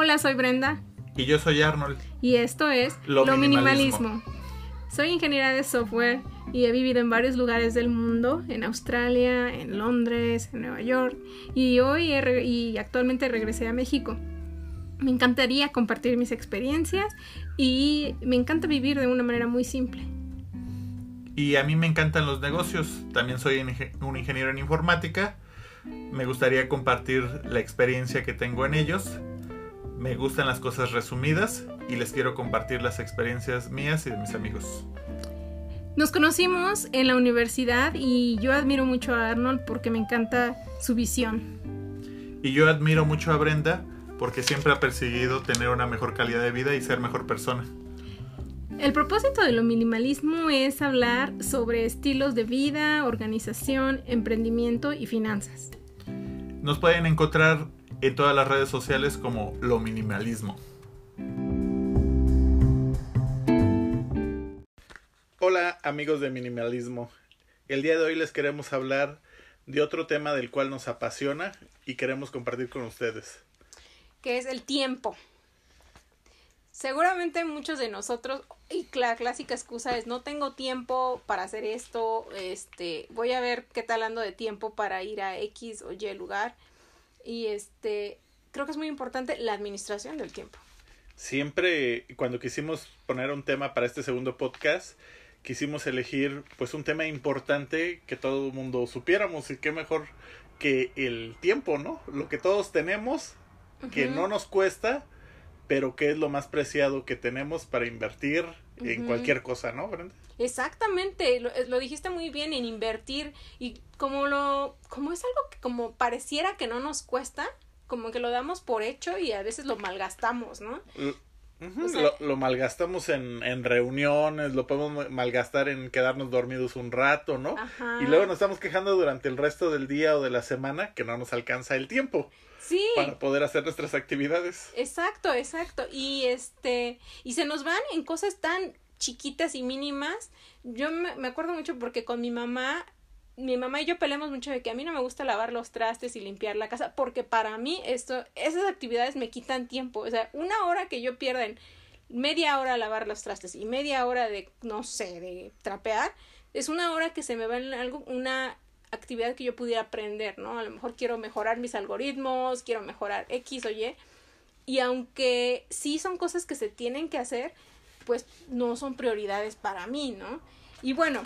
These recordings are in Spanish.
Hola, soy Brenda. Y yo soy Arnold. Y esto es Lo Lo, minimalismo. minimalismo. Soy ingeniera de software y he vivido en varios lugares del mundo, en Australia, en Londres, en Nueva York, y hoy he y actualmente regresé a México. Me encantaría compartir mis experiencias y me encanta vivir de una manera muy simple. Y a mí me encantan los negocios. También soy un ingeniero en informática. Me gustaría compartir la experiencia que tengo en ellos. Me gustan las cosas resumidas y les quiero compartir las experiencias mías y de mis amigos. Nos conocimos en la universidad y yo admiro mucho a Arnold porque me encanta su visión. Y yo admiro mucho a Brenda porque siempre ha perseguido tener una mejor calidad de vida y ser mejor persona. El propósito de lo minimalismo es hablar sobre estilos de vida, organización, emprendimiento y finanzas. Nos pueden encontrar en todas las redes sociales como Lo Minimalismo. Hola amigos de Minimalismo. El día de hoy les queremos hablar de otro tema del cual nos apasiona y queremos compartir con ustedes. que es el tiempo. Seguramente muchos de nosotros, y la clásica excusa es no tengo tiempo para hacer esto, este, voy a ver qué tal ando de tiempo para ir a X o Y lugar. Y este, creo que es muy importante la administración del tiempo. Siempre cuando quisimos poner un tema para este segundo podcast, quisimos elegir pues un tema importante que todo el mundo supiéramos y qué mejor que el tiempo, ¿no? Lo que todos tenemos, que no nos cuesta, pero que es lo más preciado que tenemos para invertir en cualquier cosa, ¿no, Brenda? Exactamente, lo, lo dijiste muy bien en invertir y como lo, como es algo que como pareciera que no nos cuesta, como que lo damos por hecho y a veces lo malgastamos, ¿no? L- ujú, O sea- lo, lo malgastamos en, en reuniones, lo podemos malgastar en quedarnos dormidos un rato, ¿no? Ajá. Y luego nos estamos quejando durante el resto del día o de la semana que no nos alcanza el tiempo Sí. para poder hacer nuestras actividades. Exacto, exacto. Y este, y se nos van en cosas tan chiquitas y mínimas. Yo me, me acuerdo mucho porque con mi mamá, mi mamá y yo peleamos mucho de que a mí no me gusta lavar los trastes y limpiar la casa, porque para mí esto, esas actividades me quitan tiempo. O sea, una hora que yo pierda en media hora a lavar los trastes y media hora de, no sé, de trapear, es una hora que se me va en algo, una actividad que yo pudiera aprender, ¿no? A lo mejor quiero mejorar mis algoritmos, quiero mejorar X o Y. Y aunque sí son cosas que se tienen que hacer, pues no son prioridades para mí, ¿no? Y bueno,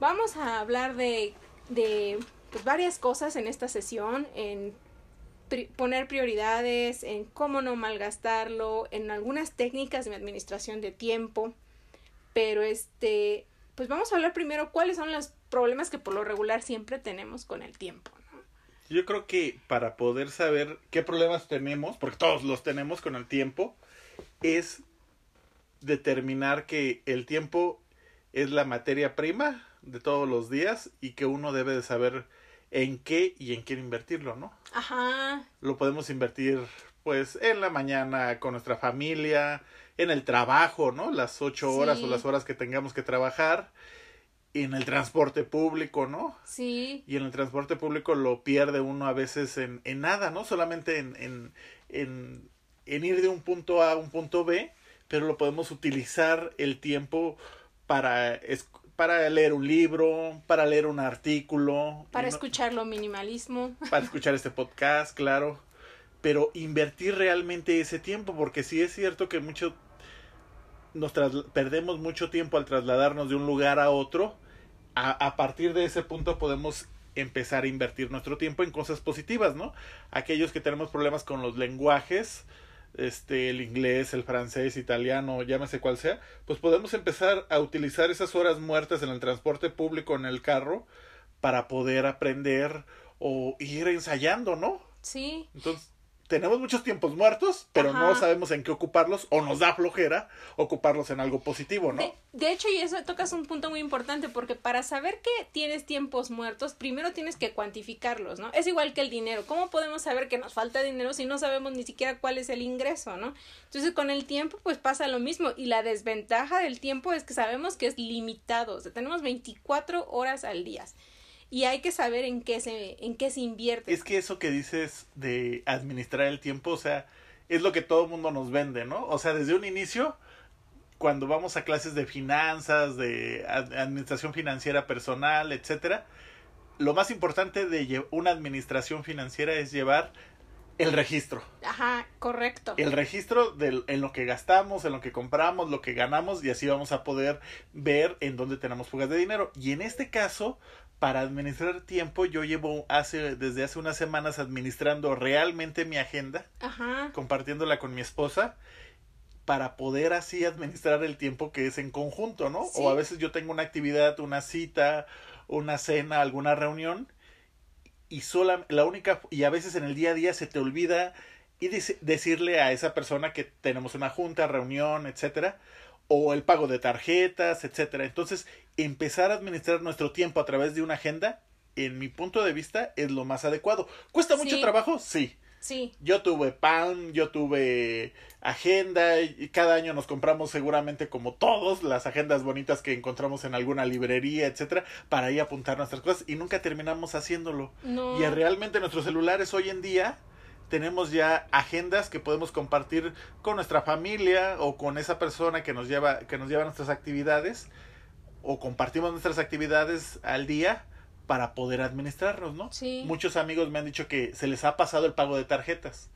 vamos a hablar de, de pues, varias cosas en esta sesión, en poner prioridades, en cómo no malgastarlo, en algunas técnicas de administración de tiempo. Pero este, pues vamos a hablar primero cuáles son los problemas que por lo regular siempre tenemos con el tiempo, ¿no? Yo creo que para poder saber qué problemas tenemos, porque todos los tenemos con el tiempo, es determinar que el tiempo es la materia prima de todos los días y que uno debe de saber en qué y en quién invertirlo, ¿no? Ajá, Lo podemos invertir pues en la mañana con nuestra familia, en el trabajo, ¿no? Las ocho horas Sí. o las horas que tengamos que trabajar, en el transporte público, ¿no? sí, Y en el transporte público lo pierde uno a veces en, en nada, ¿no? Solamente en, en, en, en ir de un punto A a un punto B, pero lo podemos utilizar el tiempo para, es- para leer un libro, para leer un artículo, para y no- escucharlo minimalismo. para escuchar este podcast, claro. Pero invertir realmente ese tiempo, porque sí es cierto que mucho nos perdemos mucho tiempo al trasladarnos de un lugar a otro. A, a partir de ese punto podemos empezar a invertir nuestro tiempo en cosas positivas, ¿no? Aquellos que tenemos problemas con los lenguajes, este, el inglés, el francés, italiano, llámese cual sea, pues podemos empezar a utilizar esas horas muertas en el transporte público, en el carro, para poder aprender o ir ensayando, ¿no? Sí, Entonces, tenemos muchos tiempos muertos, pero no sabemos en qué ocuparlos o nos da flojera ocuparlos en algo positivo, ¿no? De, de hecho, y eso tocas un punto muy importante porque para saber que tienes tiempos muertos, primero tienes que cuantificarlos, ¿no? Es igual que el dinero. ¿Cómo podemos saber que nos falta dinero si no sabemos ni siquiera cuál es el ingreso, ¿no? Entonces, con el tiempo, pues pasa lo mismo. Y la desventaja del tiempo es que sabemos que es limitado. O sea, tenemos 24 horas al día. Y hay que saber en qué se, en qué se invierte. Es que eso que dices de administrar el tiempo, o sea, es lo que todo el mundo nos vende, ¿no? O sea, desde un inicio, cuando vamos a clases de finanzas, de administración financiera personal, etcétera, lo más importante de una administración financiera es llevar el registro. Ajá, correcto. El registro de, en lo que gastamos, en lo que compramos, lo que ganamos y así vamos a poder ver en dónde tenemos fugas de dinero. Y en este caso, para administrar tiempo, yo llevo hace, desde hace unas semanas administrando realmente mi agenda, Ajá. compartiéndola con mi esposa para poder así administrar el tiempo que es en conjunto, ¿no? O a veces yo tengo una actividad, una cita, una cena, alguna reunión y sola, la única, y a veces en el día a día se te olvida y decirle a esa persona que tenemos una junta, reunión, etcétera, o el pago de tarjetas, etcétera. Entonces, empezar a administrar nuestro tiempo a través de una agenda, en mi punto de vista, es lo más adecuado. ¿Cuesta mucho trabajo? Sí. Sí. Yo tuve pan, yo tuve agenda y cada año nos compramos seguramente como todos las agendas bonitas que encontramos en alguna librería, etcétera, para ahí apuntar nuestras cosas y nunca terminamos haciéndolo. No. Y realmente nuestros celulares hoy en día tenemos ya agendas que podemos compartir con nuestra familia o con esa persona que nos lleva que nos lleva nuestras actividades o compartimos nuestras actividades al día para poder administrarnos, ¿no? Sí. Muchos amigos me han dicho que se les ha pasado el pago de tarjetas.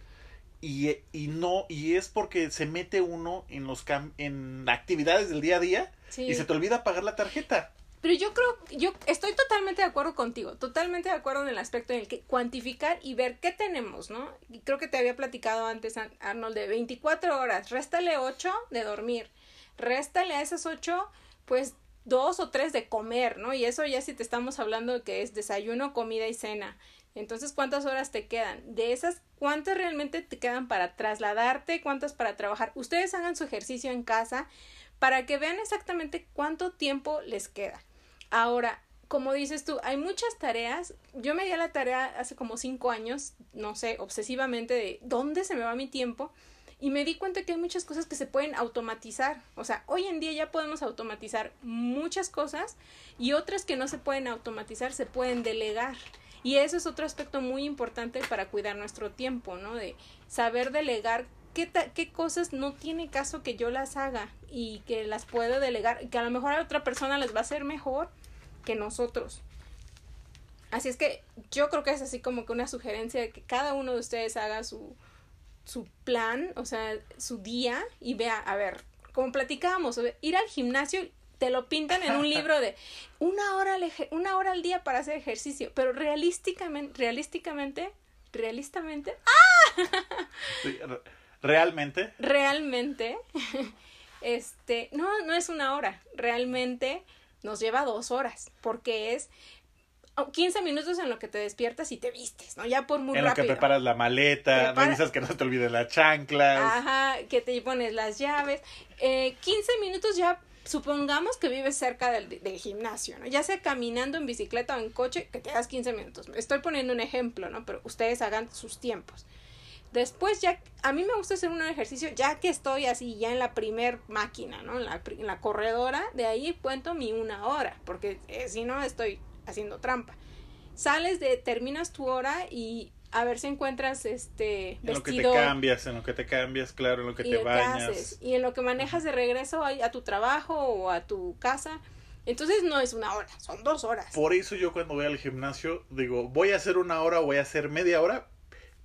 Y, y no, y es porque se mete uno en los en actividades del día a día y se te olvida pagar la tarjeta. Pero yo creo, yo estoy totalmente de acuerdo contigo, totalmente de acuerdo en el aspecto en el que cuantificar y ver qué tenemos, ¿no? Y creo que te había platicado antes, Arnold, de 24 horas, réstale 8 de dormir, réstale a esas 8, pues dos o tres de comer, ¿no? Y eso ya si te estamos hablando de que es desayuno, comida y cena. Entonces, ¿cuántas horas te quedan? De esas, ¿cuántas realmente te quedan para trasladarte? ¿Cuántas para trabajar? Ustedes hagan su ejercicio en casa para que vean exactamente cuánto tiempo les queda. Ahora, como dices tú, hay muchas tareas. Yo me di a la tarea hace como cinco años, no sé, obsesivamente de dónde se me va mi tiempo y me di cuenta que hay muchas cosas que se pueden automatizar. O sea, hoy en día ya podemos automatizar muchas cosas y otras que no se pueden automatizar se pueden delegar. Y eso es otro aspecto muy importante para cuidar nuestro tiempo, ¿no? De saber delegar qué, qué cosas no tiene caso que yo las haga y que las puedo delegar, que a lo mejor a otra persona les va a ser mejor que nosotros. Así es que yo creo que es así como que una sugerencia de que cada uno de ustedes haga su, su plan, o sea, su día y vea, a ver, como platicábamos, ir al gimnasio te lo pintan en un libro de una hora al, una hora al día para hacer ejercicio, pero realísticamente, realísticamente, realistamente, ¡ah! Realmente. Realmente, este, no, no es una hora, realmente nos lleva dos horas, porque es 15 minutos en lo que te despiertas y te vistes, ¿no? Ya por muy rápido. En lo que preparas la maleta, revisas que no te olvides las chanclas. Ajá, que te pones las llaves. Eh, 15 minutos ya, supongamos que vives cerca del, del, gimnasio, ¿no? Ya sea caminando en bicicleta o en coche, que te das 15 minutos. Estoy poniendo un ejemplo, ¿no? Pero ustedes hagan sus tiempos. Después ya, a mí me gusta hacer un ejercicio ya que estoy así, ya en la primer máquina, ¿no? En la, en la corredora, de ahí cuento mi una hora, porque eh, si no estoy haciendo trampa. Sales de, terminas tu hora y a ver si encuentras este en lo que te cambias, en lo que te cambias, claro, en lo que te bañas. Y en lo que manejas de regreso a, a tu trabajo o a tu casa. Entonces no es una hora, son dos horas. Por eso yo cuando voy al gimnasio digo, voy a hacer una hora o voy a hacer media hora,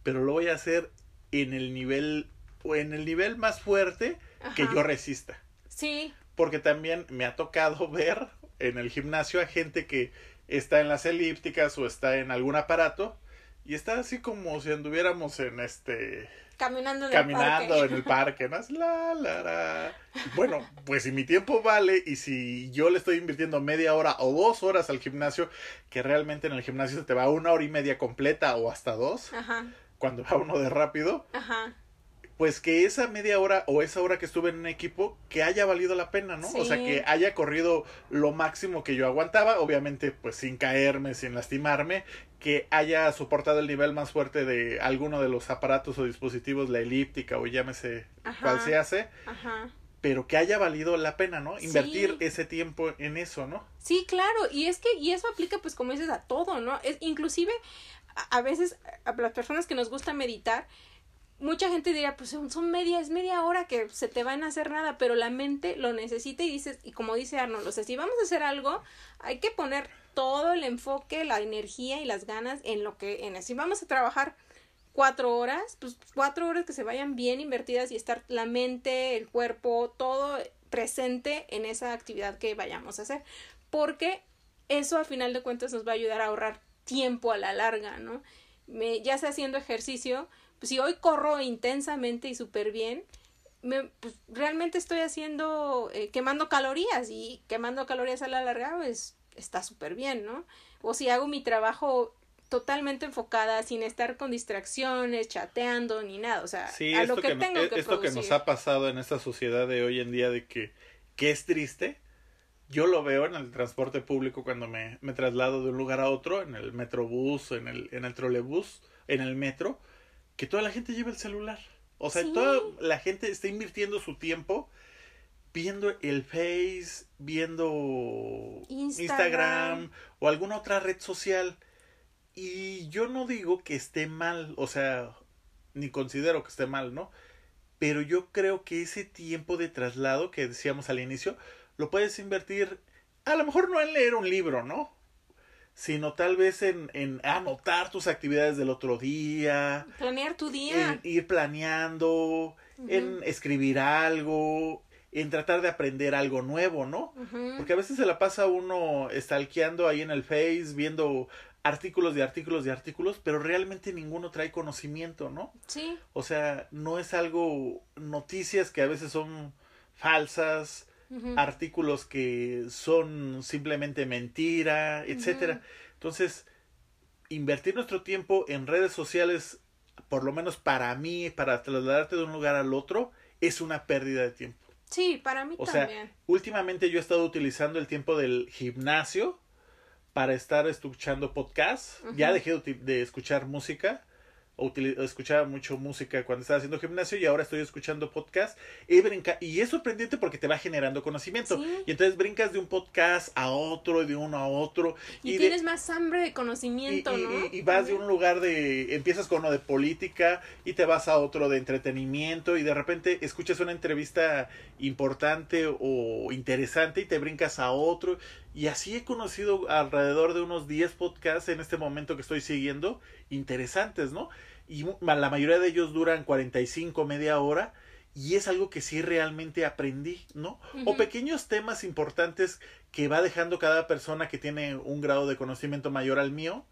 pero lo voy a hacer en el nivel, o en el nivel más fuerte que yo resista. Sí. Porque también me ha tocado ver en el gimnasio a gente que está en las elípticas o está en algún aparato y está así como si anduviéramos en este caminando en caminando el parque. en el parque ¿no? la, la, bueno pues si mi tiempo vale y si yo le estoy invirtiendo media hora o dos horas al gimnasio que realmente en el gimnasio se te va una hora y media completa o hasta dos Ajá. Cuando va uno de rápido Ajá pues que esa media hora o esa hora que estuve en un equipo que haya valido la pena, ¿no? O sea, que haya corrido lo máximo que yo aguantaba, obviamente pues sin caerme, sin lastimarme, que haya soportado el nivel más fuerte de alguno de los aparatos o dispositivos, la elíptica o llámese cual se hace. Ajá. Pero que haya valido la pena, ¿no? Invertir ese tiempo en eso, ¿no? Sí, claro, y es que, y eso aplica pues como dices a todo, ¿no? Es inclusive a, veces a las personas que nos gusta meditar, mucha gente diría, pues son, media, es media hora que se te van a hacer nada, pero la mente lo necesita y dices, y como dice Arnold, o sea, si vamos a hacer algo, hay que poner todo el enfoque, la energía y las ganas en lo que, en si vamos a trabajar cuatro horas, pues cuatro horas que se vayan bien invertidas y estar la mente, el cuerpo, todo presente en esa actividad que vayamos a hacer, porque eso a final de cuentas nos va a ayudar a ahorrar tiempo a la larga, ¿no? Me, ya sea haciendo ejercicio, pues si hoy corro intensamente y súper bien, me, pues realmente estoy haciendo, eh, quemando calorías y quemando calorías a la larga, pues está súper bien, ¿no? O si hago mi trabajo totalmente enfocada, sin estar con distracciones, chateando ni nada, o sea, a lo que, que tengo que Esto que nos ha pasado en esta sociedad de hoy en día de que, que es triste, yo lo veo en el transporte público cuando me, me traslado de un lugar a otro, en el metrobús, en el, en el trolebús, en el metro, que toda la gente lleva el celular. O sea, toda la gente está invirtiendo su tiempo viendo el Face, viendo Instagram. o alguna otra red social. Y yo no digo que esté mal, o sea, ni considero que esté mal, ¿no? Pero yo creo que ese tiempo de traslado que decíamos al inicio, lo puedes invertir, a lo mejor no en leer un libro, ¿no? Sino tal vez en, en anotar tus actividades del otro día. Planear tu día. En ir planeando, en escribir algo, en tratar de aprender algo nuevo, ¿no? Porque a veces se la pasa uno stalkeando ahí en el Face, viendo artículos de artículos de artículos, pero realmente ninguno trae conocimiento, ¿no? Sí. O sea, no es algo, noticias que a veces son falsas, artículos que son simplemente mentira, etcétera. Entonces, invertir nuestro tiempo en redes sociales, por lo menos para mí, para trasladarte de un lugar al otro, es una pérdida de tiempo. Sí, para mí o también. Sea, últimamente yo he estado utilizando el tiempo del gimnasio para estar escuchando podcasts. Ya dejé de escuchar música escuchaba mucho música cuando estaba haciendo gimnasio y ahora estoy escuchando podcast y, brinca y es sorprendente porque te va generando conocimiento y entonces brincas de un podcast a otro de uno a otro y, tienes más hambre de conocimiento y, ¿no? y, vas de un lugar de empiezas con uno de política y te vas a otro de entretenimiento y de repente escuchas una entrevista importante o interesante y te brincas a otro y así he conocido alrededor de unos 10 podcasts en este momento que estoy siguiendo interesantes, ¿no? Y la mayoría de ellos duran 45, media hora. Y es algo que sí realmente aprendí, ¿no? O pequeños temas importantes que va dejando cada persona que tiene un grado de conocimiento mayor al mío,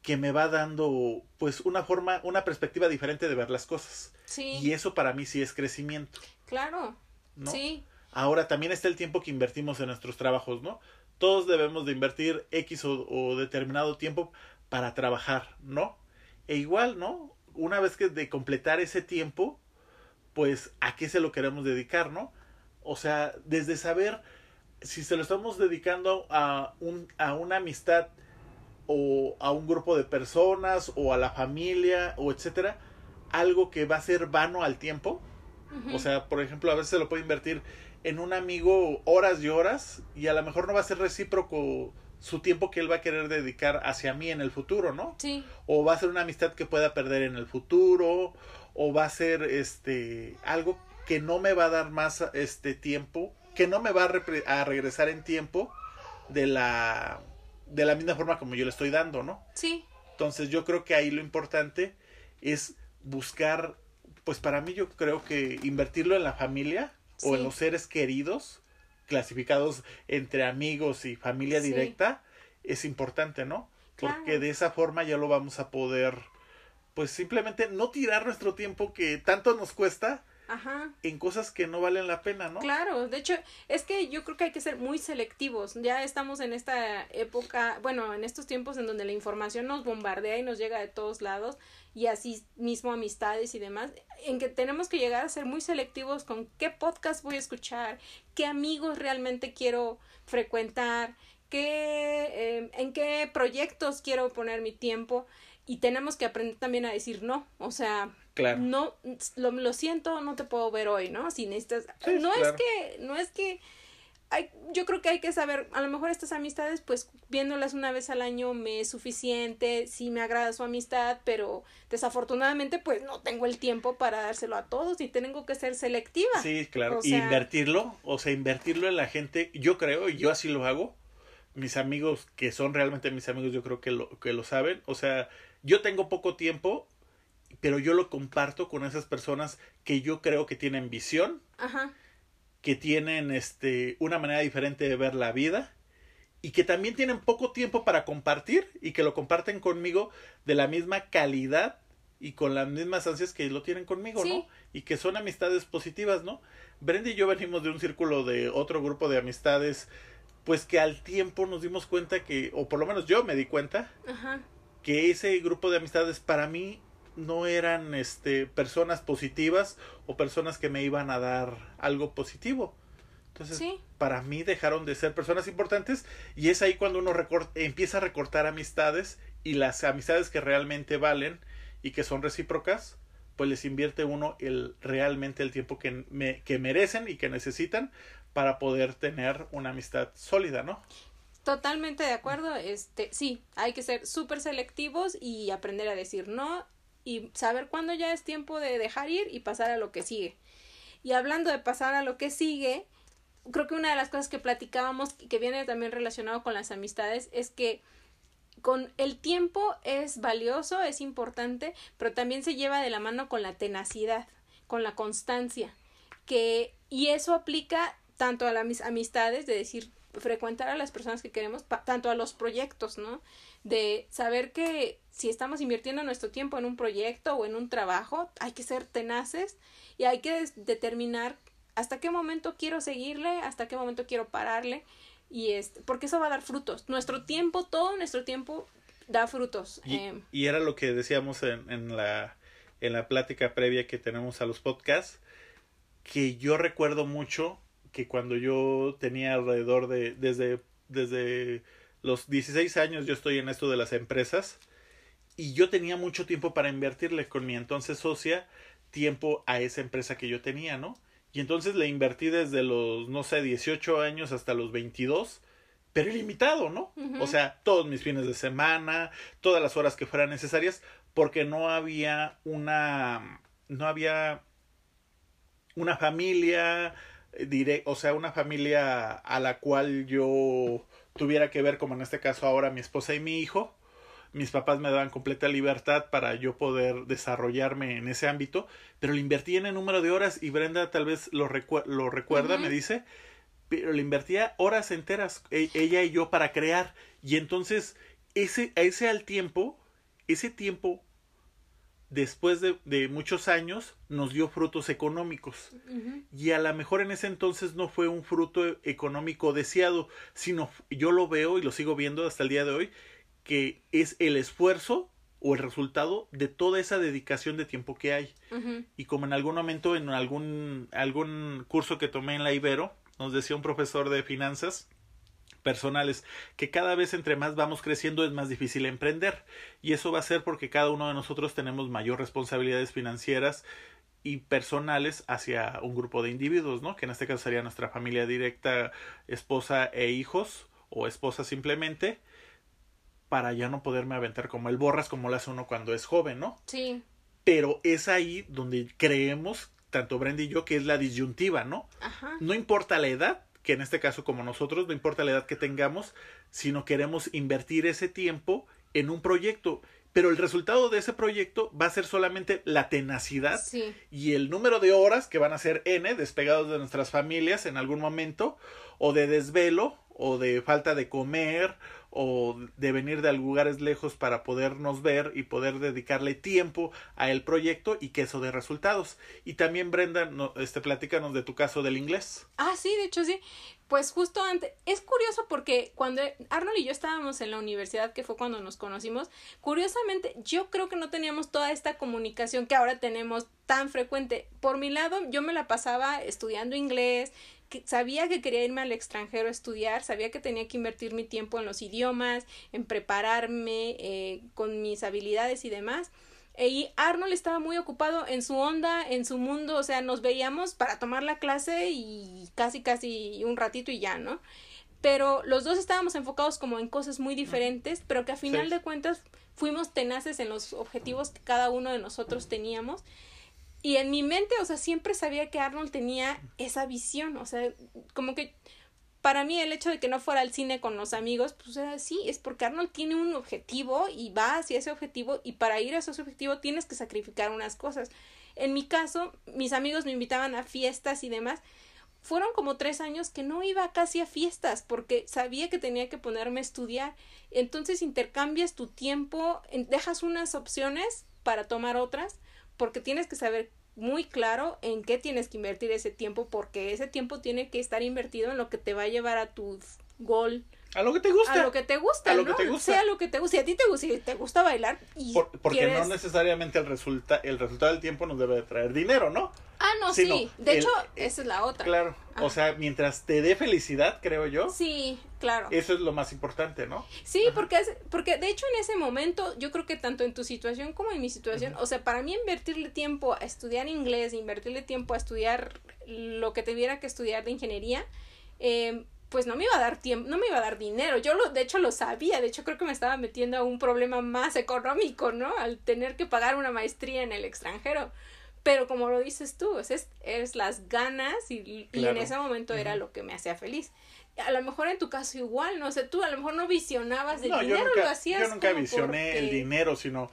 que me va dando pues una forma, una perspectiva diferente de ver las cosas. Sí. Y eso para mí sí es crecimiento. Claro. ¿no? Sí. Ahora también está el tiempo que invertimos en nuestros trabajos, ¿no? Todos debemos de invertir X o determinado tiempo para trabajar, ¿no? E igual, ¿no? Una vez que de completar ese tiempo, pues a qué se lo queremos dedicar, ¿no? O sea, desde saber si se lo estamos dedicando a, un, a una amistad o a un grupo de personas o a la familia o etcétera, algo que va a ser vano al tiempo. O sea, por ejemplo, a veces se lo puede invertir en un amigo horas y horas y a lo mejor no va a ser recíproco su tiempo que él va a querer dedicar hacia mí en el futuro, ¿no? Sí. O va a ser una amistad que pueda perder en el futuro, o va a ser este algo que no me va a dar más este tiempo, que no me va a, a regresar en tiempo de la de la misma forma como yo le estoy dando, ¿no? Sí. Entonces yo creo que ahí lo importante es buscar, pues para mí yo creo que invertirlo en la familia o en los seres queridos clasificados entre amigos y familia directa es importante, ¿no? Porque de esa forma ya lo vamos a poder, pues simplemente no tirar nuestro tiempo que tanto nos cuesta Ajá. en cosas que no valen la pena, ¿no? Claro, de hecho, es que yo creo que hay que ser muy selectivos. Ya estamos en esta época, bueno, en estos tiempos en donde la información nos bombardea y nos llega de todos lados y así mismo amistades y demás, en que tenemos que llegar a ser muy selectivos con qué podcast voy a escuchar, qué amigos realmente quiero frecuentar, qué, em, en qué proyectos quiero poner mi tiempo y tenemos que aprender también a decir no, o sea, no, lo, lo, siento, no te puedo ver hoy, ¿no? Si necesitas, no es que, no es que hay, yo creo que hay que saber, a lo mejor estas amistades, pues viéndolas una vez al año me es suficiente, sí me agrada su amistad, pero desafortunadamente pues no tengo el tiempo para dárselo a todos y tengo que ser selectiva. Sí, claro, y invertirlo, o sea, invertirlo en la gente, yo creo, y yo así lo hago, mis amigos que son realmente mis amigos, yo creo que lo, que lo saben, o sea, yo tengo poco tiempo, pero yo lo comparto con esas personas que yo creo que tienen visión. Ajá que tienen este una manera diferente de ver la vida y que también tienen poco tiempo para compartir y que lo comparten conmigo de la misma calidad y con las mismas ansias que lo tienen conmigo, ¿no? Y que son amistades positivas, ¿no? Brenda y yo venimos de un círculo de otro grupo de amistades, pues que al tiempo nos dimos cuenta que, o por lo menos yo me di cuenta, que ese grupo de amistades para mí no eran este personas positivas o personas que me iban a dar algo positivo. Entonces, para mí dejaron de ser personas importantes y es ahí cuando uno empieza a recortar amistades y las amistades que realmente valen y que son recíprocas, pues les invierte uno el realmente el tiempo que, me, que merecen y que necesitan para poder tener una amistad sólida, ¿no? Totalmente de acuerdo. Este, sí, hay que ser súper selectivos y aprender a decir no y saber cuándo ya es tiempo de dejar ir y pasar a lo que sigue. Y hablando de pasar a lo que sigue, creo que una de las cosas que platicábamos que viene también relacionado con las amistades es que con el tiempo es valioso, es importante, pero también se lleva de la mano con la tenacidad, con la constancia, que y eso aplica tanto a las amistades de decir frecuentar a las personas que queremos, tanto a los proyectos, ¿no? De saber que si estamos invirtiendo nuestro tiempo en un proyecto o en un trabajo, hay que ser tenaces y hay que determinar hasta qué momento quiero seguirle, hasta qué momento quiero pararle y es porque eso va a dar frutos. Nuestro tiempo, todo nuestro tiempo da frutos. Y, eh. y era lo que decíamos en, en, la, en la plática previa que tenemos a los podcasts, que yo recuerdo mucho que cuando yo tenía alrededor de, desde, desde los 16 años yo estoy en esto de las empresas y yo tenía mucho tiempo para invertirle con mi entonces socia tiempo a esa empresa que yo tenía, ¿no? Y entonces le invertí desde los, no sé, 18 años hasta los 22, pero ilimitado, ¿no? O sea, todos mis fines de semana, todas las horas que fueran necesarias, porque no había una, no había una familia, diré, o sea, una familia a la cual yo tuviera que ver, como en este caso ahora mi esposa y mi hijo. Mis papás me daban completa libertad para yo poder desarrollarme en ese ámbito, pero le invertí en el número de horas y Brenda tal vez lo, lo recuerda, me dice, pero le invertía horas enteras e ella y yo para crear y entonces ese ese al tiempo, ese tiempo después de, de, muchos años nos dio frutos económicos. Y a lo mejor en ese entonces no fue un fruto económico deseado, sino yo lo veo y lo sigo viendo hasta el día de hoy, que es el esfuerzo o el resultado de toda esa dedicación de tiempo que hay. Y como en algún momento, en algún, algún curso que tomé en la Ibero, nos decía un profesor de finanzas, personales, que cada vez entre más vamos creciendo es más difícil emprender. Y eso va a ser porque cada uno de nosotros tenemos mayor responsabilidades financieras y personales hacia un grupo de individuos, ¿no? Que en este caso sería nuestra familia directa, esposa e hijos, o esposa simplemente, para ya no poderme aventar como el borras como lo hace uno cuando es joven, ¿no? Sí. Pero es ahí donde creemos, tanto Brenda y yo, que es la disyuntiva, ¿no? Ajá. No importa la edad, que en este caso como nosotros, no importa la edad que tengamos, sino queremos invertir ese tiempo en un proyecto. Pero el resultado de ese proyecto va a ser solamente la tenacidad y el número de horas que van a ser N despegados de nuestras familias en algún momento, o de desvelo, o de falta de comer, o de venir de lugares lejos para podernos ver y poder dedicarle tiempo a el proyecto y que eso dé resultados. Y también Brenda, no, este platícanos de tu caso del inglés. Ah, sí, de hecho sí. Pues justo antes, es curioso porque cuando Arnold y yo estábamos en la universidad, que fue cuando nos conocimos, curiosamente yo creo que no teníamos toda esta comunicación que ahora tenemos tan frecuente. Por mi lado, yo me la pasaba estudiando inglés, sabía que quería irme al extranjero a estudiar, sabía que tenía que invertir mi tiempo en los idiomas, en prepararme eh, con mis habilidades y demás. E, y Arnold estaba muy ocupado en su onda, en su mundo, o sea, nos veíamos para tomar la clase y casi, casi un ratito y ya, ¿no? Pero los dos estábamos enfocados como en cosas muy diferentes, pero que a final de cuentas fuimos tenaces en los objetivos que cada uno de nosotros teníamos. Y en mi mente, o sea, siempre sabía que Arnold tenía esa visión, o sea, como que para mí el hecho de que no fuera al cine con los amigos, pues era sí, es porque Arnold tiene un objetivo y va hacia ese objetivo y para ir a ese objetivo tienes que sacrificar unas cosas. En mi caso, mis amigos me invitaban a fiestas y demás. Fueron como tres años que no iba casi a fiestas porque sabía que tenía que ponerme a estudiar. Entonces intercambias tu tiempo, dejas unas opciones para tomar otras porque tienes que saber muy claro en qué tienes que invertir ese tiempo porque ese tiempo tiene que estar invertido en lo que te va a llevar a tu gol. A lo que te gusta. A lo que te gusta, a lo que te gusta. Sea lo que te gusta. Si a ti te gusta, si te gusta bailar y Porque no necesariamente el, resulta, el resultado del tiempo nos debe de traer dinero, ¿no? No, sí. De hecho, esa es la otra. Claro. O sea, mientras te dé felicidad, creo yo. Sí, claro. Eso es lo más importante, ¿no? Sí, porque, es, porque de hecho en ese momento, yo creo que tanto en tu situación como en mi situación, o sea, para mí invertirle tiempo a estudiar inglés, invertirle tiempo a estudiar lo que tuviera que estudiar de ingeniería, eh, pues no me iba a dar tiempo, no me iba a dar dinero. Yo lo, de hecho lo sabía, de hecho creo que me estaba metiendo a un problema más económico, ¿no? Al tener que pagar una maestría en el extranjero. Pero como lo dices tú, es, es las ganas y, y en ese momento era lo que me hacía feliz. A lo mejor en tu caso igual, no sé, tú a lo mejor no visionabas el dinero, lo hacías. Yo nunca visioné el dinero, sino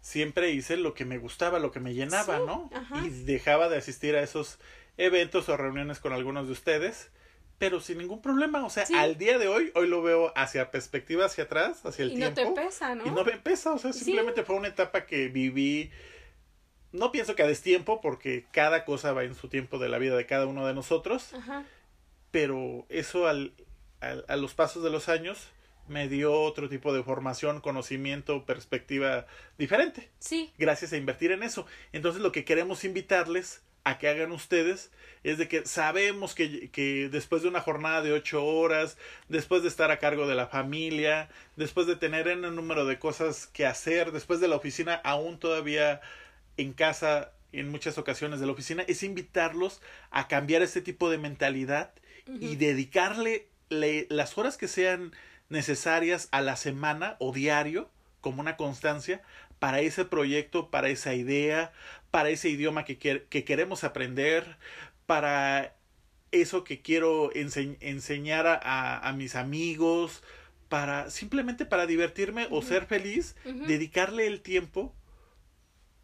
siempre hice lo que me gustaba, lo que me llenaba, ¿no? Y dejaba de asistir a esos eventos o reuniones con algunos de ustedes pero sin ningún problema. O sea, al día de hoy, hoy lo veo hacia perspectiva, hacia atrás, hacia el tiempo. Y no te pesa, ¿no? Y no me pesa, o sea, simplemente fue una etapa que viví. No pienso que a destiempo, porque cada cosa va en su tiempo de la vida de cada uno de nosotros. Ajá. Pero eso al, al, a los pasos de los años me dio otro tipo de formación, conocimiento, perspectiva diferente. Sí. Gracias a invertir en eso. Entonces lo que queremos invitarles a que hagan ustedes es de que sabemos que, que, después de una jornada de ocho horas, después de estar a cargo de la familia, después de tener en el número de cosas que hacer, después de la oficina, aún todavía en casa, en muchas ocasiones de la oficina, es invitarlos a cambiar este tipo de mentalidad y dedicarle las horas que sean necesarias a la semana o diario como una constancia para ese proyecto, para esa idea, para ese idioma que, que queremos aprender, para eso que quiero enseñar a, a, mis amigos, para simplemente para divertirme o ser feliz, dedicarle el tiempo,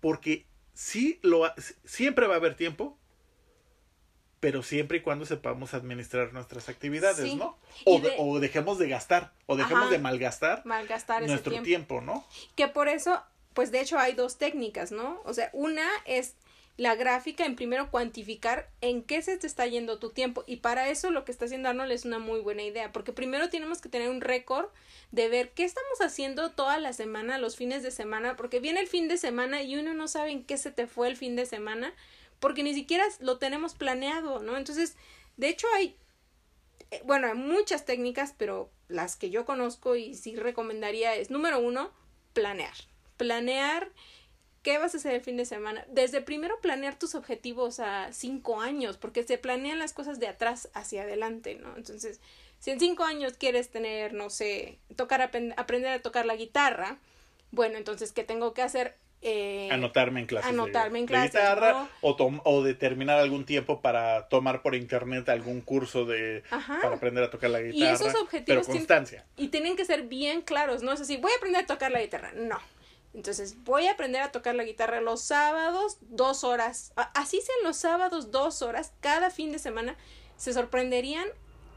porque sí lo siempre va a haber tiempo, pero siempre y cuando sepamos administrar nuestras actividades, ¿no? O, o, dejemos de gastar, o dejemos de malgastar, malgastar nuestro tiempo. tiempo, ¿no? Que por eso pues de hecho hay dos técnicas, ¿no? O sea, una es la gráfica en primero cuantificar en qué se te está yendo tu tiempo y para eso lo que está haciendo Arnold es una muy buena idea porque primero tenemos que tener un récord de ver qué estamos haciendo toda la semana, los fines de semana, porque viene el fin de semana y uno no sabe en qué se te fue el fin de semana porque ni siquiera lo tenemos planeado, ¿no? Entonces, de hecho hay eh, bueno, hay muchas técnicas, pero las que yo conozco y sí recomendaría es número uno, planear planear qué vas a hacer el fin de semana. Desde primero planear tus objetivos a cinco años, porque se planean las cosas de atrás hacia adelante, ¿no? Entonces, si en cinco años quieres tener, no sé, tocar, aprender a tocar la guitarra, bueno, entonces, ¿qué tengo que hacer? Eh, anotarme en clases anotarme de, en clases, guitarra o, o determinar algún tiempo para tomar por internet algún curso de para aprender a tocar la guitarra. Y esos objetivos pero constancia. y tienen que ser bien claros, no es así, voy a aprender a tocar la guitarra, no entonces voy a aprender a tocar la guitarra los sábados, dos horas. Así sean los sábados, dos horas, cada fin de semana. Se sorprenderían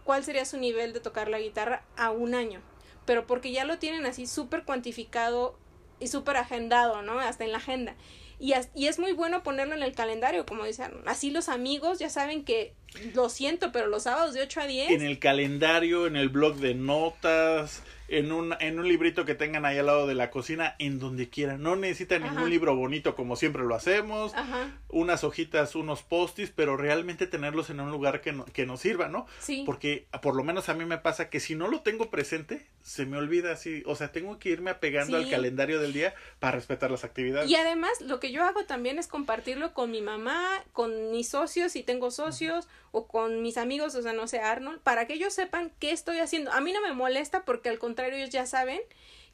cuál sería su nivel de tocar la guitarra a un año. Pero porque ya lo tienen así súper cuantificado y súper agendado, ¿no? Hasta en la agenda. Y, y es muy bueno ponerlo en el calendario, como dicen. Así los amigos ya saben que lo siento, pero los sábados de 8 a 10. En el calendario, en el blog de notas, en un, en un librito que tengan ahí al lado de la cocina, en donde quieran. No necesitan ningún libro bonito como siempre lo hacemos, unas hojitas, unos postis, pero realmente tenerlos en un lugar que, que nos sirva, ¿no? Sí. Porque por lo menos a mí me pasa que si no lo tengo presente, se me olvida así. O sea, tengo que irme apegando al calendario del día para respetar las actividades. Y además, lo que yo hago también es compartirlo con mi mamá, con mis socios, si tengo socios o con mis amigos, o sea, no sé, Arnold, para que ellos sepan qué estoy haciendo. A mí no me molesta porque al contrario ellos ya saben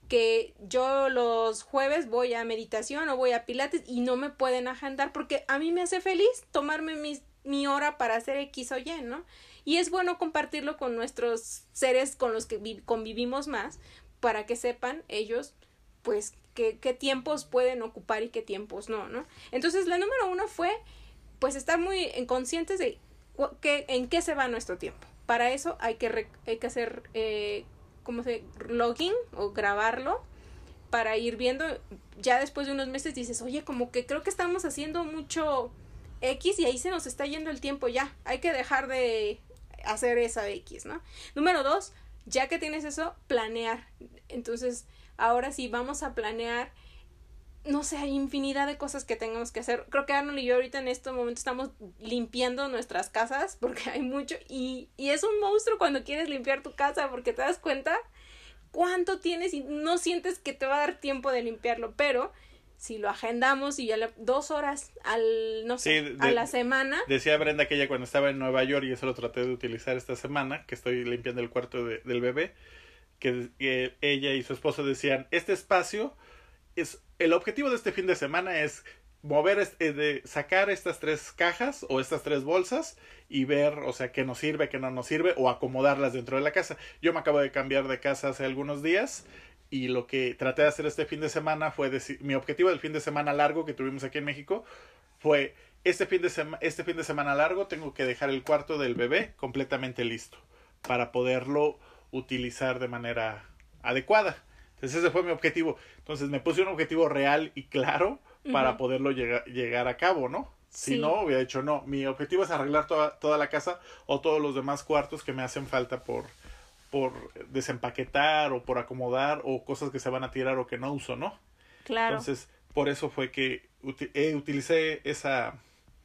que yo los jueves voy a meditación o voy a pilates y no me pueden agendar porque a mí me hace feliz tomarme mi hora para hacer X o Y, ¿no? Y es bueno compartirlo con nuestros seres con los que convivimos más para que sepan ellos, pues, qué, qué tiempos pueden ocupar y qué tiempos no, ¿no? Entonces, la número uno fue, pues, estar muy conscientes de en qué se va nuestro tiempo. Para eso hay que, hay que hacer, eh, ¿cómo se? Login o grabarlo para ir viendo. Ya después de unos meses dices, oye, como que creo que estamos haciendo mucho X y ahí se nos está yendo el tiempo ya. Hay que dejar de hacer esa X, ¿no? Número dos, ya que tienes eso, planear. Entonces, ahora sí, vamos a planear no sé, hay infinidad de cosas que tenemos que hacer. Creo que Arnold y yo ahorita en este momento estamos limpiando nuestras casas porque hay mucho y, y es un monstruo cuando quieres limpiar tu casa porque te das cuenta cuánto tienes y no sientes que te va a dar tiempo de limpiarlo, pero si lo agendamos y ya dos horas al, no sé, a la semana. Decía Brenda que ella cuando estaba en Nueva York, y eso lo traté de utilizar esta semana, que estoy limpiando el cuarto del bebé, que, que ella y su esposo decían, este espacio el objetivo de este fin de semana es mover, este, de sacar estas tres cajas o estas tres bolsas y ver, o sea, qué nos sirve, qué no nos sirve o acomodarlas dentro de la casa. Yo me acabo de cambiar de casa hace algunos días y lo que traté de hacer este fin de semana fue decir, mi objetivo del fin de semana largo que tuvimos aquí en México fue este fin de semana este fin de semana largo tengo que dejar el cuarto del bebé completamente listo para poderlo utilizar de manera adecuada. Entonces ese fue mi objetivo. Entonces me puse un objetivo real y claro para poderlo llegar, llegar a cabo, ¿no? Si no, hubiera dicho no. Mi objetivo es arreglar toda, toda la casa o todos los demás cuartos que me hacen falta por, por desempaquetar o por acomodar o cosas que se van a tirar o que no uso, ¿no? Claro. Entonces, por eso fue que eh, utilicé esa,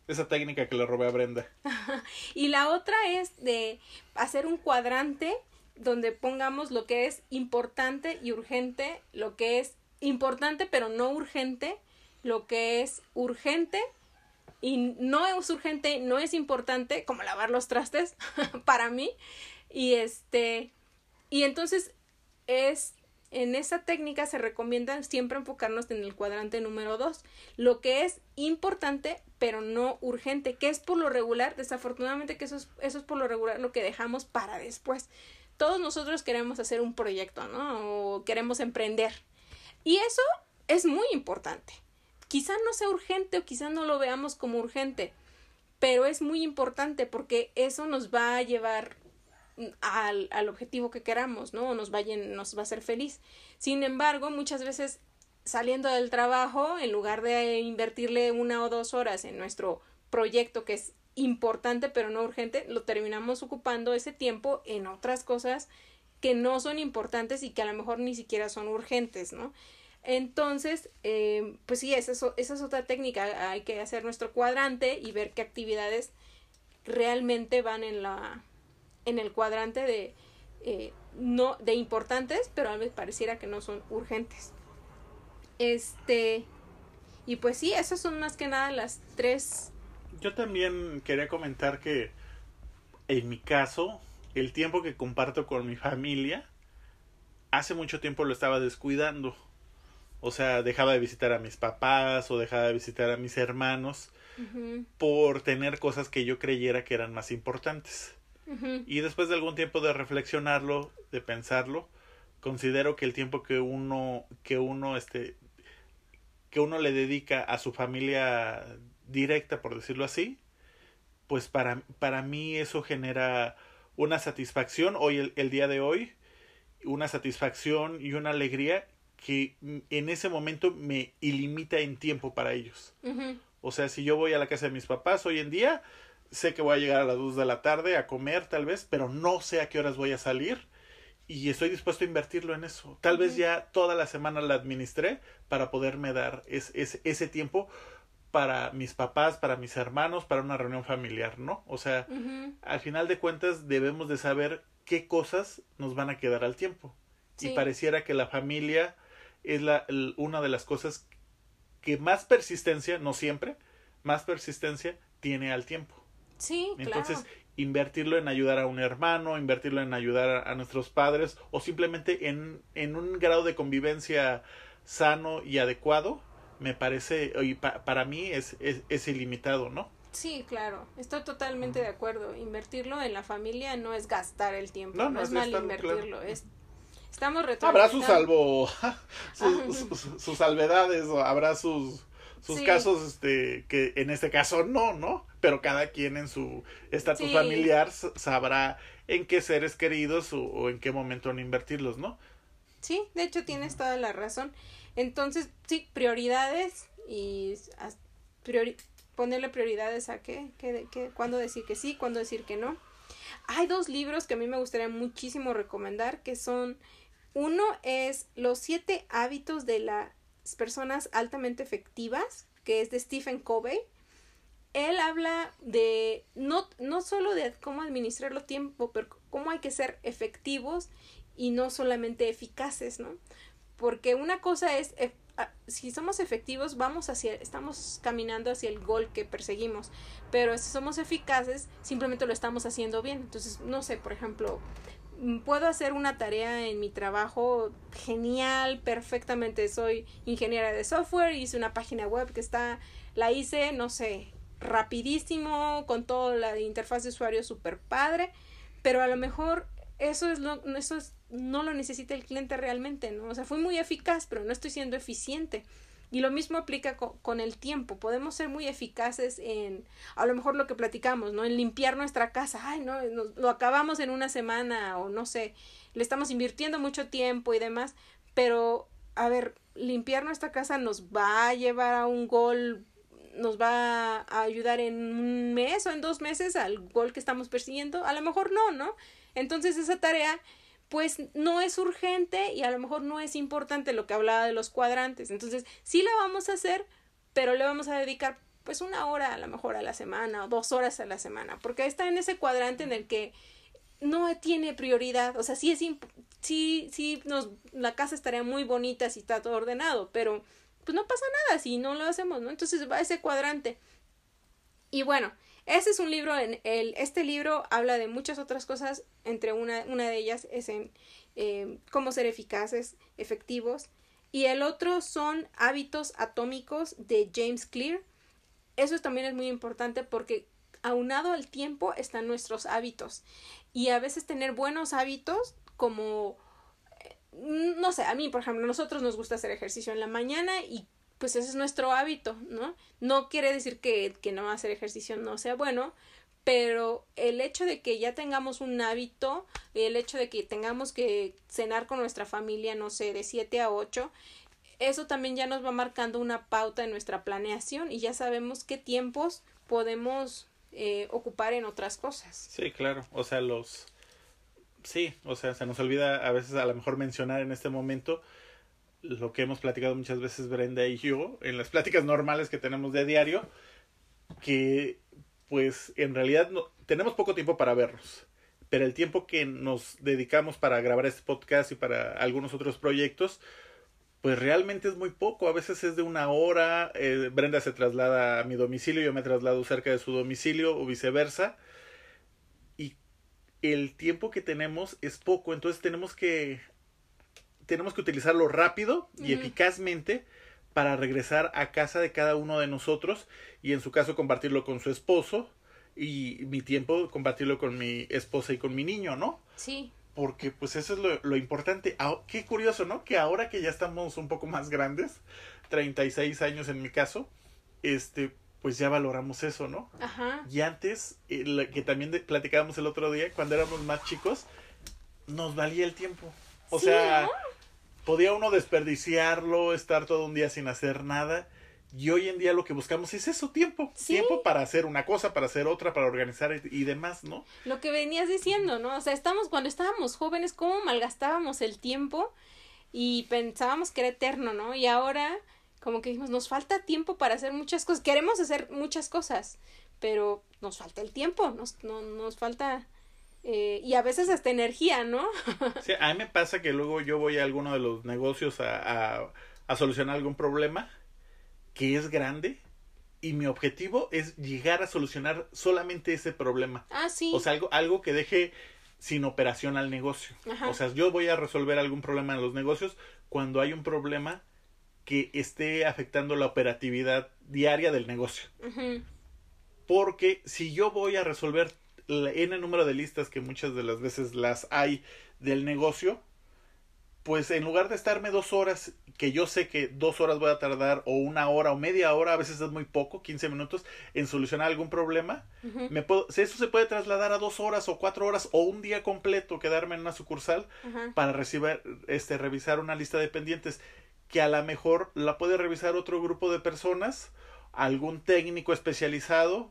esa técnica que le robé a Brenda. y la otra es de hacer un cuadrante donde pongamos lo que es importante y urgente, lo que es importante pero no urgente, lo que es urgente y no es urgente, no es importante, como lavar los trastes para mí. Y este, y entonces es, en esa técnica se recomienda siempre enfocarnos en el cuadrante número 2, lo que es importante pero no urgente, que es por lo regular, desafortunadamente que eso es, eso es por lo regular lo que dejamos para después todos nosotros queremos hacer un proyecto, ¿no? O queremos emprender. Y eso es muy importante. Quizá no sea urgente o quizá no lo veamos como urgente, pero es muy importante porque eso nos va a llevar al, al objetivo que queramos, ¿no? Nos va, a, nos va a hacer feliz. Sin embargo, muchas veces saliendo del trabajo, en lugar de invertirle una o dos horas en nuestro proyecto que es importante pero no urgente, lo terminamos ocupando ese tiempo en otras cosas que no son importantes y que a lo mejor ni siquiera son urgentes, ¿no? Entonces, eh, pues sí, esa es, esa es otra técnica. Hay que hacer nuestro cuadrante y ver qué actividades realmente van en la en el cuadrante de eh, no de importantes, pero a veces pareciera que no son urgentes. Este y pues sí, esas son más que nada las tres yo también quería comentar que en mi caso, el tiempo que comparto con mi familia, hace mucho tiempo lo estaba descuidando. O sea, dejaba de visitar a mis papás o dejaba de visitar a mis hermanos por tener cosas que yo creyera que eran más importantes. Y después de algún tiempo de reflexionarlo, de pensarlo, considero que el tiempo que uno, que uno, este, que uno le dedica a su familia directa, por decirlo así, pues para, para mí eso genera una satisfacción hoy, el, día de hoy, una satisfacción y una alegría que en ese momento me ilimita en tiempo para ellos. O sea, si yo voy a la casa de mis papás hoy en día, sé que voy a llegar a las 2 de la tarde a comer tal vez, pero no sé a qué horas voy a salir y estoy dispuesto a invertirlo en eso. Tal vez ya toda la semana la administré para poderme dar ese tiempo para mis papás, para mis hermanos, para una reunión familiar, ¿no? O sea, al final de cuentas debemos de saber qué cosas nos van a quedar al tiempo. Y pareciera que la familia es la, una de las cosas que más persistencia, no siempre, más persistencia tiene al tiempo. Sí, Entonces, invertirlo en ayudar a un hermano, invertirlo en ayudar a, nuestros padres o simplemente en, en, un grado de convivencia sano y adecuado, me parece, y para mí es, es, ilimitado, ¿no? Sí, claro, estoy totalmente de acuerdo. Invertirlo en la familia no es gastar el tiempo, no, es, mal invertirlo, es estamos Habrá su salvo, sus, salvedades, o habrá sus sus casos este que en este caso no, ¿no? Pero cada quien en su estatus familiar sabrá en qué seres queridos o, en qué momento a invertirlos, ¿no? Sí, de hecho tienes toda la razón. Entonces, sí, prioridades y ponerle prioridades a qué, qué, qué, cuándo decir que sí, cuándo decir que no. Hay dos libros que a mí me gustaría muchísimo recomendar, que son, uno es Los siete hábitos de las personas altamente efectivas, que es de Stephen Covey. Él habla de no, no solo de cómo administrar el tiempo, pero cómo hay que ser efectivos y no solamente eficaces, ¿no? Porque una cosa es, si somos efectivos, vamos hacia, estamos caminando hacia el gol que perseguimos, pero si somos eficaces, simplemente lo estamos haciendo bien. Entonces, no sé, por ejemplo, mm, puedo hacer una tarea en mi trabajo genial, perfectamente. Soy ingeniera de software, hice una página web que está, la hice, no sé, rapidísimo, con toda la interfaz de usuario super padre, pero a lo mejor eso es lo, eso es, no lo necesita el cliente realmente, ¿no? O sea, fui muy eficaz, pero no estoy siendo eficiente. Y lo mismo aplica con, el tiempo. Podemos ser muy eficaces en, a lo mejor lo que platicamos, ¿no? En limpiar nuestra casa. Ay, no, lo acabamos en una semana o no sé, le estamos invirtiendo mucho tiempo y demás. Pero, a ver, limpiar nuestra casa nos va a llevar a un gol, nos va a ayudar en un mes o en dos meses al gol que estamos persiguiendo. A lo mejor no, ¿no? Entonces esa tarea pues no es urgente y a lo mejor no es importante lo que hablaba de los cuadrantes. Entonces sí la vamos a hacer, pero le vamos a dedicar pues una hora a lo mejor a la semana o dos horas a la semana, porque está en ese cuadrante en el que no tiene prioridad, o sea, sí es sí sí nos la casa estaría muy bonita si está todo ordenado, pero pues no pasa nada si no lo hacemos, ¿no? Entonces va ese cuadrante. Y bueno, este es un libro, en el, este libro habla de muchas otras cosas, entre una, una de ellas es en eh, cómo ser eficaces, efectivos, y el otro son hábitos atómicos de James Clear. Eso también es muy importante porque aunado al tiempo están nuestros hábitos y a veces tener buenos hábitos como eh, no sé, a mí, por ejemplo, a nosotros nos gusta hacer ejercicio en la mañana y pues ese es nuestro hábito, ¿no? No quiere decir que, que no hacer ejercicio no sea bueno, pero el hecho de que ya tengamos un hábito, el hecho de que tengamos que cenar con nuestra familia, no sé, de 7 a 8, eso también ya nos va marcando una pauta en nuestra planeación y ya sabemos qué tiempos podemos eh, ocupar en otras cosas. Sí, claro, o sea, los... Sí, o sea, se nos olvida a veces a lo mejor mencionar en este momento lo que hemos platicado muchas veces Brenda y yo en las pláticas normales que tenemos de diario, que pues en realidad no, tenemos poco tiempo para vernos, pero el tiempo que nos dedicamos para grabar este podcast y para algunos otros proyectos, pues realmente es muy poco, a veces es de una hora, eh, Brenda se traslada a mi domicilio, yo me traslado cerca de su domicilio o viceversa, y el tiempo que tenemos es poco, entonces tenemos que tenemos que utilizarlo rápido y eficazmente para regresar a casa de cada uno de nosotros y en su caso compartirlo con su esposo y mi tiempo compartirlo con mi esposa y con mi niño, ¿no? Sí. Porque pues eso es lo, lo importante. Ah, qué curioso, ¿no? Que ahora que ya estamos un poco más grandes, 36 años en mi caso, este, pues ya valoramos eso, ¿no? Ajá. Y antes, que también platicábamos el otro día, cuando éramos más chicos, nos valía el tiempo. O sea, podía uno desperdiciarlo, estar todo un día sin hacer nada. Y hoy en día lo que buscamos es eso, tiempo. Sí. Tiempo para hacer una cosa, para hacer otra, para organizar y, y demás, ¿no? Lo que venías diciendo, ¿no? O sea, estamos, cuando estábamos jóvenes, cómo malgastábamos el tiempo y pensábamos que era eterno, ¿no? Y ahora, como que dijimos, nos falta tiempo para hacer muchas cosas. Queremos hacer muchas cosas, pero nos falta el tiempo, nos, no, nos falta... eh, y a veces hasta energía, ¿no? Sí, a mí me pasa que luego yo voy a alguno de los negocios a, a, a solucionar algún problema que es grande y mi objetivo es llegar a solucionar solamente ese problema. ah, sí. O sea, algo, algo que deje sin operación al negocio. Ajá. O sea, yo voy a resolver algún problema en los negocios cuando hay un problema que esté afectando la operatividad diaria del negocio. Porque si yo voy a resolver la n número de listas que muchas de las veces las hay del negocio, pues en lugar de estarme dos horas, que yo sé que dos horas voy a tardar, o una hora, o media hora, a veces es muy poco, 15 minutos, en solucionar algún problema, me puedo, si eso se puede trasladar a dos horas o cuatro horas o un día completo, quedarme en una sucursal para recibir, este, revisar una lista de pendientes que a lo mejor la puede revisar otro grupo de personas, algún técnico especializado,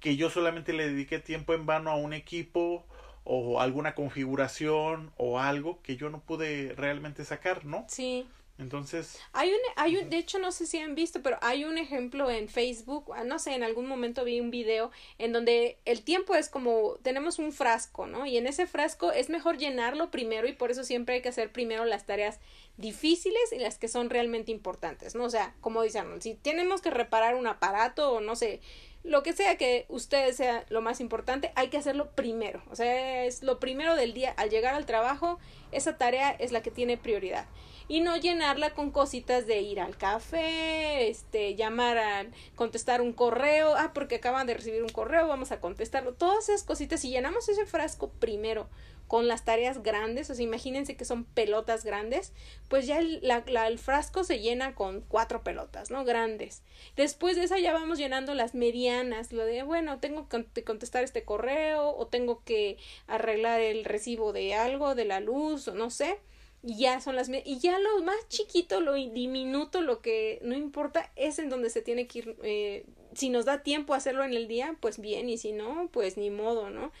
Que yo solamente le dediqué tiempo en vano a un equipo o alguna configuración o algo que yo no pude realmente sacar, ¿no? Sí. Entonces, Hay un, hay un, de hecho no sé si han visto, pero hay un ejemplo en Facebook, ah, no sé, en algún momento vi un video en donde el tiempo es como, tenemos un frasco, ¿no? Y en ese frasco es mejor llenarlo primero y por eso siempre hay que hacer primero las tareas difíciles y las que son realmente importantes, ¿no? O sea, como dicen, si tenemos que reparar un aparato o no sé, lo que sea que ustedes sea lo más importante, hay que hacerlo primero. O sea, es lo primero del día. Al llegar al trabajo, esa tarea es la que tiene prioridad. Y no llenarla con cositas de ir al café, este, llamar a contestar un correo, ah, porque acaban de recibir un correo, vamos a contestarlo. Todas esas cositas, si llenamos ese frasco primero con las tareas grandes, o sea, imagínense que son pelotas grandes, pues ya el, la- la- el frasco se llena con cuatro pelotas, ¿no? Grandes. Después de esa ya vamos llenando las medianas, lo de, bueno, tengo que cont- contestar este correo o tengo que arreglar el recibo de algo, de la luz o no sé. Y ya son las y ya lo más chiquito, lo diminuto, lo que no importa, es en donde se tiene que ir. eh, si nos da tiempo hacerlo en el día, pues bien, y si no, pues ni modo, ¿no?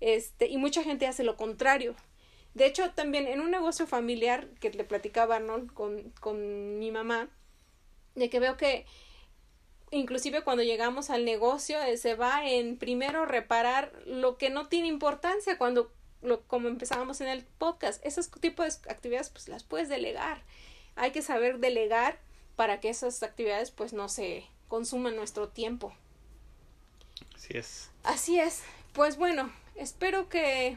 Este, y mucha gente hace lo contrario. De hecho, también en un negocio familiar que le platicaba, ¿no? Con, con mi mamá, de que veo que inclusive cuando llegamos al negocio eh, se va en primero reparar lo que no tiene importancia cuando lo, como empezábamos en el podcast esos tipos de actividades pues las puedes delegar. Hay que saber delegar para que esas actividades pues no se consuman nuestro tiempo. Así es. así es. Pues bueno espero que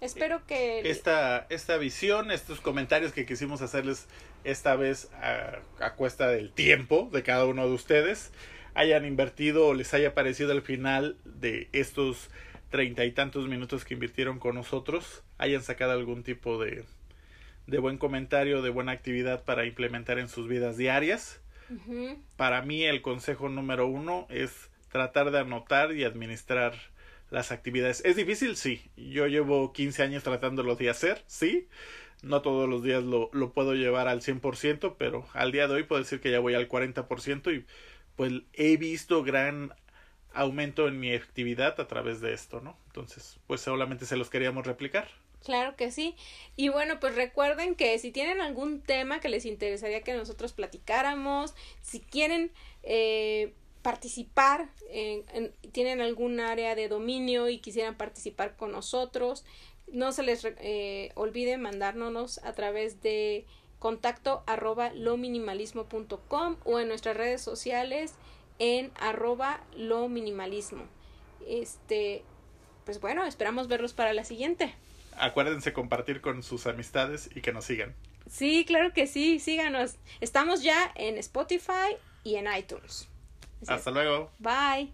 espero que Esta, esta visión, estos comentarios que quisimos hacerles esta vez a, a cuesta del tiempo de cada uno de ustedes, hayan invertido o les haya parecido al final de estos treinta y tantos minutos que invirtieron con nosotros, hayan sacado algún tipo de, de buen comentario, de buena actividad para implementar en sus vidas diarias. Para mí el consejo número uno es tratar de anotar y administrar las actividades. ¿Es difícil? Sí. Yo llevo 15 años tratándolo de hacer, sí. No todos los días lo, lo puedo llevar al 100%, pero al día de hoy puedo decir que ya voy al 40% y pues he visto gran aumento en mi actividad a través de esto, ¿no? Entonces, pues solamente se los queríamos replicar. Claro que sí. Y bueno, pues recuerden que si tienen algún tema que les interesaría que nosotros platicáramos, si quieren eh, participar, en, en- tienen algún área de dominio y quisieran participar con nosotros, no se les eh, olvide mandárnoslos a través de contacto arroba lominimalismo.com o en nuestras redes sociales en arroba lo minimalismo. Este, pues bueno, esperamos verlos para la siguiente. Acuérdense compartir con sus amistades y que nos sigan. Sí, claro que sí, síganos. Estamos ya en Spotify y en iTunes. Así es. Hasta luego. Bye.